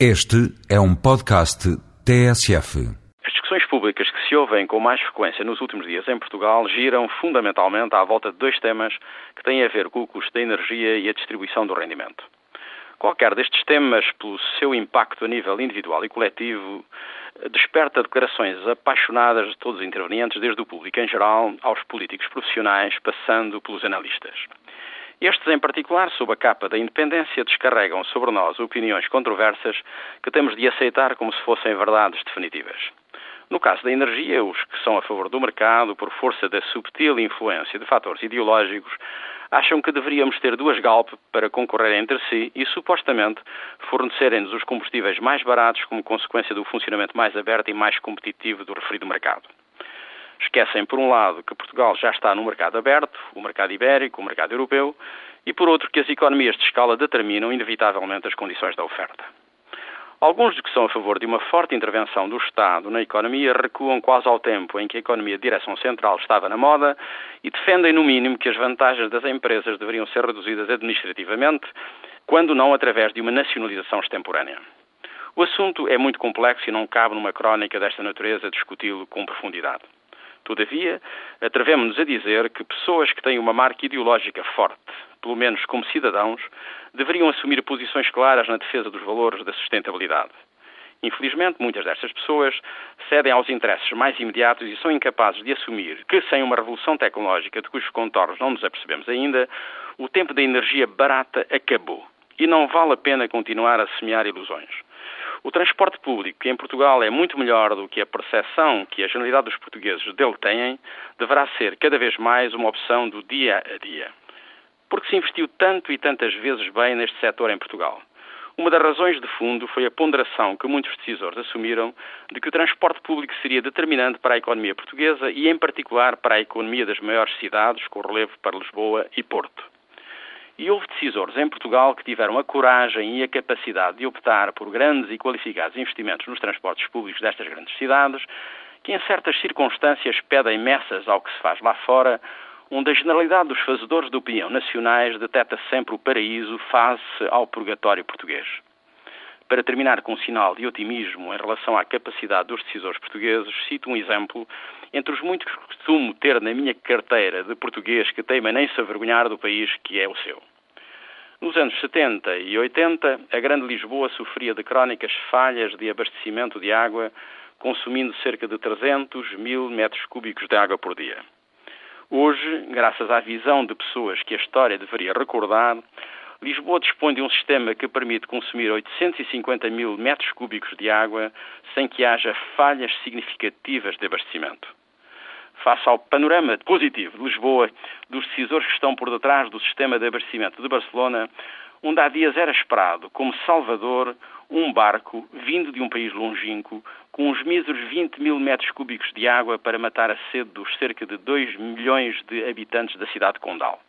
Este é um podcast TSF. As discussões públicas que se ouvem com mais frequência nos últimos dias em Portugal giram fundamentalmente à volta de dois temas que têm a ver com o custo da energia e a distribuição do rendimento. Qualquer destes temas, pelo seu impacto a nível individual e coletivo, desperta declarações apaixonadas de todos os intervenientes, desde o público em geral aos políticos profissionais, passando pelos analistas. Estes, em particular, sob a capa da independência, descarregam sobre nós opiniões controversas que temos de aceitar como se fossem verdades definitivas. No caso da energia, os que são a favor do mercado, por força da subtil influência de fatores ideológicos, acham que deveríamos ter duas Galp para concorrer entre si e, supostamente, fornecerem-nos os combustíveis mais baratos como consequência do funcionamento mais aberto e mais competitivo do referido mercado. Esquecem, por um lado, que Portugal já está no mercado aberto, o mercado ibérico, o mercado europeu, e por outro, que as economias de escala determinam inevitavelmente as condições da oferta. Alguns dos que são a favor de uma forte intervenção do Estado na economia recuam quase ao tempo em que a economia de direção central estava na moda e defendem, no mínimo, que as vantagens das empresas deveriam ser reduzidas administrativamente, quando não através de uma nacionalização extemporânea. O assunto é muito complexo e não cabe numa crónica desta natureza discuti-lo com profundidade. Todavia, atrevemos-nos a dizer que pessoas que têm uma marca ideológica forte, pelo menos como cidadãos, deveriam assumir posições claras na defesa dos valores da sustentabilidade. Infelizmente, muitas destas pessoas cedem aos interesses mais imediatos e são incapazes de assumir que, sem uma revolução tecnológica de cujos contornos não nos apercebemos ainda, o tempo da energia barata acabou e não vale a pena continuar a semear ilusões. O transporte público, que em Portugal é muito melhor do que a percepção que a generalidade dos portugueses dele têm, deverá ser cada vez mais uma opção do dia a dia. Porque se investiu tanto e tantas vezes bem neste setor em Portugal. Uma das razões de fundo foi a ponderação que muitos decisores assumiram de que o transporte público seria determinante para a economia portuguesa e, em particular, para a economia das maiores cidades, com relevo para Lisboa e Porto. E houve decisores em Portugal que tiveram a coragem e a capacidade de optar por grandes e qualificados investimentos nos transportes públicos destas grandes cidades, que em certas circunstâncias pedem messas ao que se faz lá fora, onde a generalidade dos fazedores de opinião nacionais detecta sempre o paraíso face ao purgatório português. Para terminar com um sinal de otimismo em relação à capacidade dos decisores portugueses, cito um exemplo entre os muitos que costumo ter na minha carteira de português que teima nem se avergonhar do país que é o seu. Nos anos 70 e 80, a Grande Lisboa sofria de crónicas falhas de abastecimento de água, consumindo cerca de 300 mil metros cúbicos de água por dia. Hoje, graças à visão de pessoas que a história deveria recordar, Lisboa dispõe de um sistema que permite consumir 850 mil metros cúbicos de água sem que haja falhas significativas de abastecimento face ao panorama positivo de Lisboa, dos decisores que estão por detrás do sistema de abastecimento de Barcelona, onde há dias era esperado, como Salvador, um barco vindo de um país longínquo, com uns míseros 20 mil metros cúbicos de água para matar a sede dos cerca de 2 milhões de habitantes da cidade de Condal.